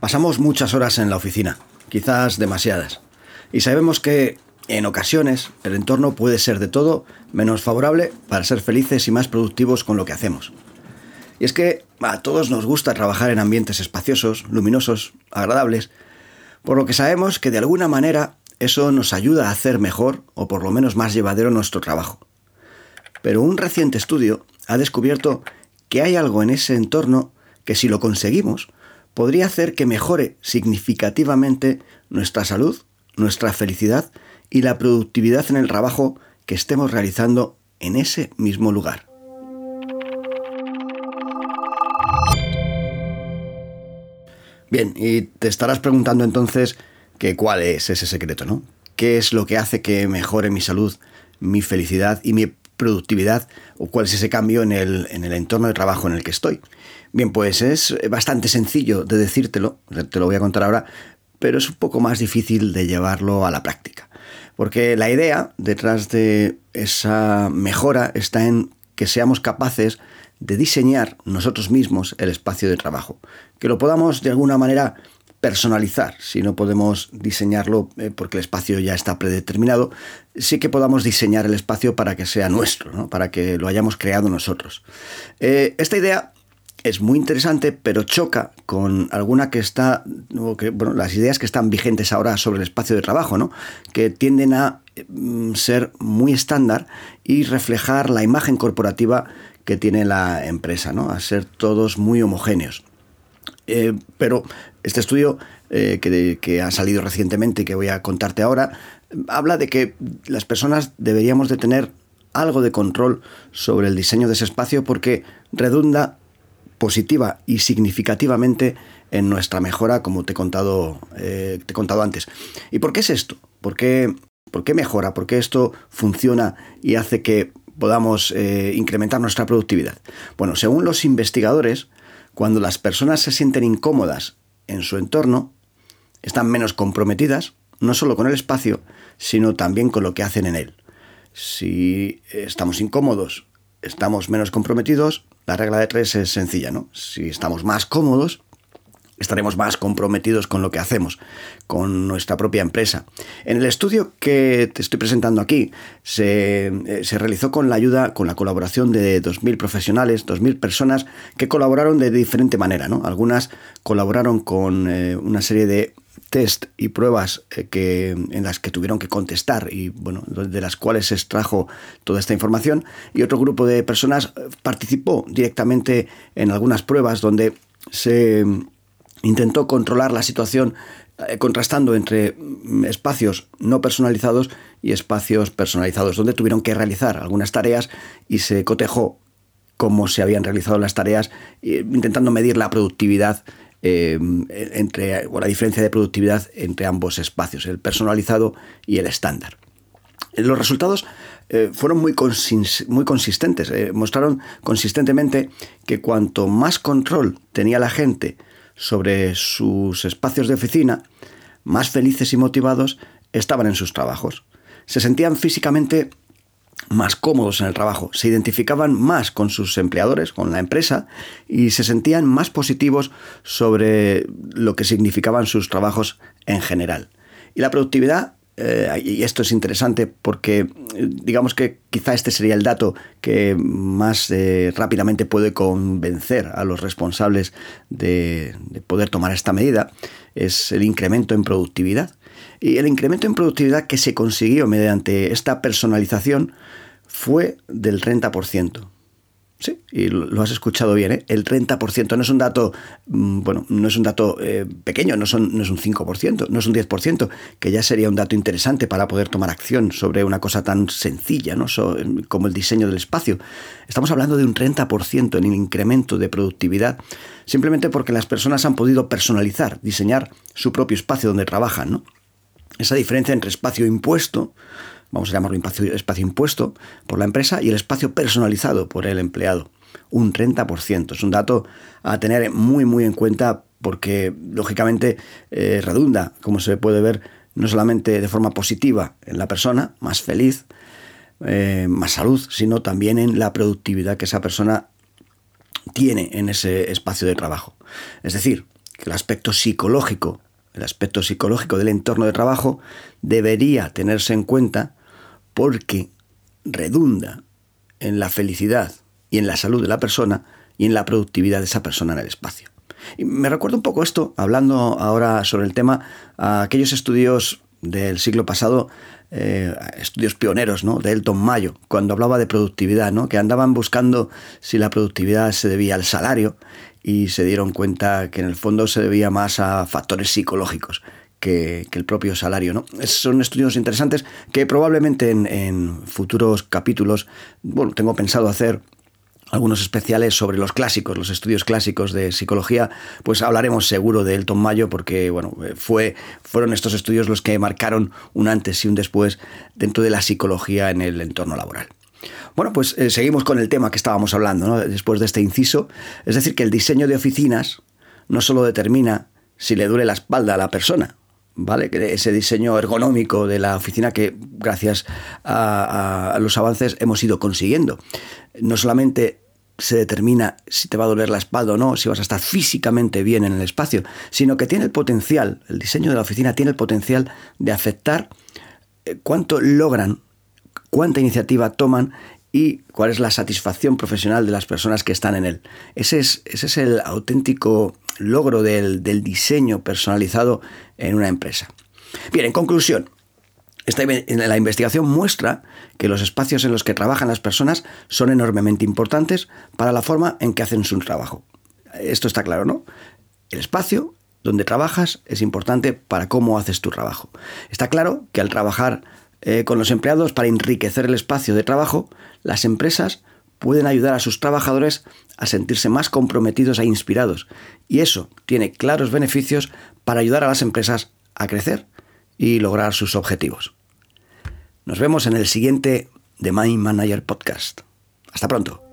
Pasamos muchas horas en la oficina, quizás demasiadas, y sabemos que en ocasiones el entorno puede ser de todo menos favorable para ser felices y más productivos con lo que hacemos. Y es que a todos nos gusta trabajar en ambientes espaciosos, luminosos, agradables, por lo que sabemos que de alguna manera eso nos ayuda a hacer mejor o por lo menos más llevadero nuestro trabajo. Pero un reciente estudio ha descubierto que hay algo en ese entorno que si lo conseguimos podría hacer que mejore significativamente nuestra salud, nuestra felicidad y la productividad en el trabajo que estemos realizando en ese mismo lugar. Bien, y te estarás preguntando entonces que cuál es ese secreto, ¿no? ¿Qué es lo que hace que mejore mi salud, mi felicidad y mi productividad o cuál es ese cambio en el, en el entorno de trabajo en el que estoy? Bien, pues es bastante sencillo de decírtelo, te lo voy a contar ahora, pero es un poco más difícil de llevarlo a la práctica. Porque la idea detrás de esa mejora está en que seamos capaces de diseñar nosotros mismos el espacio de trabajo, que lo podamos de alguna manera personalizar, si no podemos diseñarlo eh, porque el espacio ya está predeterminado, sí que podamos diseñar el espacio para que sea nuestro, para que lo hayamos creado nosotros. Eh, esta idea es muy interesante, pero choca con alguna que está, bueno, las ideas que están vigentes ahora sobre el espacio de trabajo, ¿no? que tienden a mm, ser muy estándar y reflejar la imagen corporativa que tiene la empresa, ¿no? a ser todos muy homogéneos. Eh, pero este estudio eh, que, ha salido recientemente y que voy a contarte ahora, habla de que las personas deberíamos de tener algo de control sobre el diseño de ese espacio porque redunda positiva y significativamente en nuestra mejora, como te he contado, eh, te he contado antes. ¿Y por qué es esto? ¿Por qué, por qué mejora? ¿Por qué esto funciona y hace que podamos incrementar nuestra productividad? Bueno, según los investigadores, cuando las personas se sienten incómodas en su entorno, están menos comprometidas, no solo con el espacio, sino también con lo que hacen en él. Si estamos incómodos, estamos menos comprometidos, la regla de tres es sencilla, ¿no? Si estamos más cómodos, estaremos más comprometidos con lo que hacemos, con nuestra propia empresa. En el estudio que te estoy presentando aquí, se, eh, realizó con la ayuda, con la colaboración de 2.000 profesionales, 2.000 personas que colaboraron de diferente manera. ¿no? Algunas colaboraron con eh, una serie de test y pruebas eh, que, en las que tuvieron que contestar y bueno, de las cuales se extrajo toda esta información y otro grupo de personas participó directamente en algunas pruebas donde se intentó controlar la situación eh, contrastando entre mm, espacios no personalizados y espacios personalizados, donde tuvieron que realizar algunas tareas y se cotejó cómo se habían realizado las tareas, intentando medir la productividad Em, entre, o la diferencia de productividad entre ambos espacios, el personalizado y el estándar. Los resultados eh, fueron muy, muy consistentes, eh, mostraron consistentemente que cuanto más control tenía la gente sobre sus espacios de oficina, más felices y motivados estaban en sus trabajos. Se sentían físicamente más cómodos en el trabajo, se identificaban más con sus empleadores, con la empresa, y se sentían más positivos sobre lo que significaban sus trabajos en general. Y la productividad, eh, y esto es interesante porque digamos que quizá este sería el dato que más eh, rápidamente puede convencer a los responsables de poder tomar esta medida, es el incremento en productividad. Y el incremento en productividad que se consiguió mediante esta personalización fue del 30%. Sí, y lo has escuchado bien, ¿eh? el 30%. No es un dato, mm, bueno, no es un dato eh, pequeño, no, son, es un 5%, no es un 10%, que ya sería un dato interesante para poder tomar acción sobre una cosa tan sencilla ¿no? como el diseño del espacio. Estamos hablando de un 30% en el incremento de productividad, simplemente porque las personas han podido personalizar, diseñar su propio espacio donde trabajan. ¿no? Esa diferencia entre espacio impuesto, vamos a llamarlo espacio, impuesto por la empresa, y el espacio personalizado por el empleado. Un 30%. Es un dato a tener muy, muy en cuenta porque, lógicamente, eh, redunda, como se puede ver, no solamente de forma positiva en la persona, más feliz, eh, más salud, sino también en la productividad que esa persona tiene en ese espacio de trabajo. Es decir, el aspecto psicológico, el aspecto psicológico del entorno de trabajo debería tenerse en cuenta porque redunda en la felicidad y en la salud de la persona y en la productividad de esa persona en el espacio. Y me recuerdo un poco esto, hablando ahora sobre el tema, a aquellos estudios del siglo pasado, eh, estudios pioneros ¿no? de Elton Mayo, cuando hablaba de productividad, ¿no? que andaban buscando si la productividad se debía al salario y se dieron cuenta que en el fondo se debía más a factores psicológicos que, el propio salario. ¿no? son estudios interesantes que probablemente en, futuros capítulos, bueno, tengo pensado hacer algunos especiales sobre los clásicos, los estudios clásicos de psicología, pues hablaremos seguro de Elton Mayo porque bueno, fue, fueron estos estudios los que marcaron un antes y un después dentro de la psicología en el entorno laboral. Bueno, pues eh, seguimos con el tema que estábamos hablando ¿no? después de este inciso, es decir, que el diseño de oficinas no solo determina si le duele la espalda a la persona, ¿vale? Ese diseño ergonómico de la oficina que gracias a, los avances hemos ido consiguiendo. No solamente se determina si te va a doler la espalda o no, si vas a estar físicamente bien en el espacio, sino que tiene el potencial, el diseño de la oficina tiene el potencial de afectar eh, cuánto logran, cuánta iniciativa toman y cuál es la satisfacción profesional de las personas que están en él. Ese es, ese es el auténtico logro del, diseño personalizado en una empresa. Bien, en conclusión, esta, la investigación muestra que los espacios en los que trabajan las personas son enormemente importantes para la forma en que hacen su trabajo. Esto está claro, ¿no? El espacio donde trabajas es importante para cómo haces tu trabajo. Está claro que al trabajar eh, con los empleados para enriquecer el espacio de trabajo, las empresas pueden ayudar a sus trabajadores a sentirse más comprometidos e inspirados. Y eso tiene claros beneficios para ayudar a las empresas a crecer y lograr sus objetivos. Nos vemos en el siguiente The Mind Manager Podcast. Hasta pronto.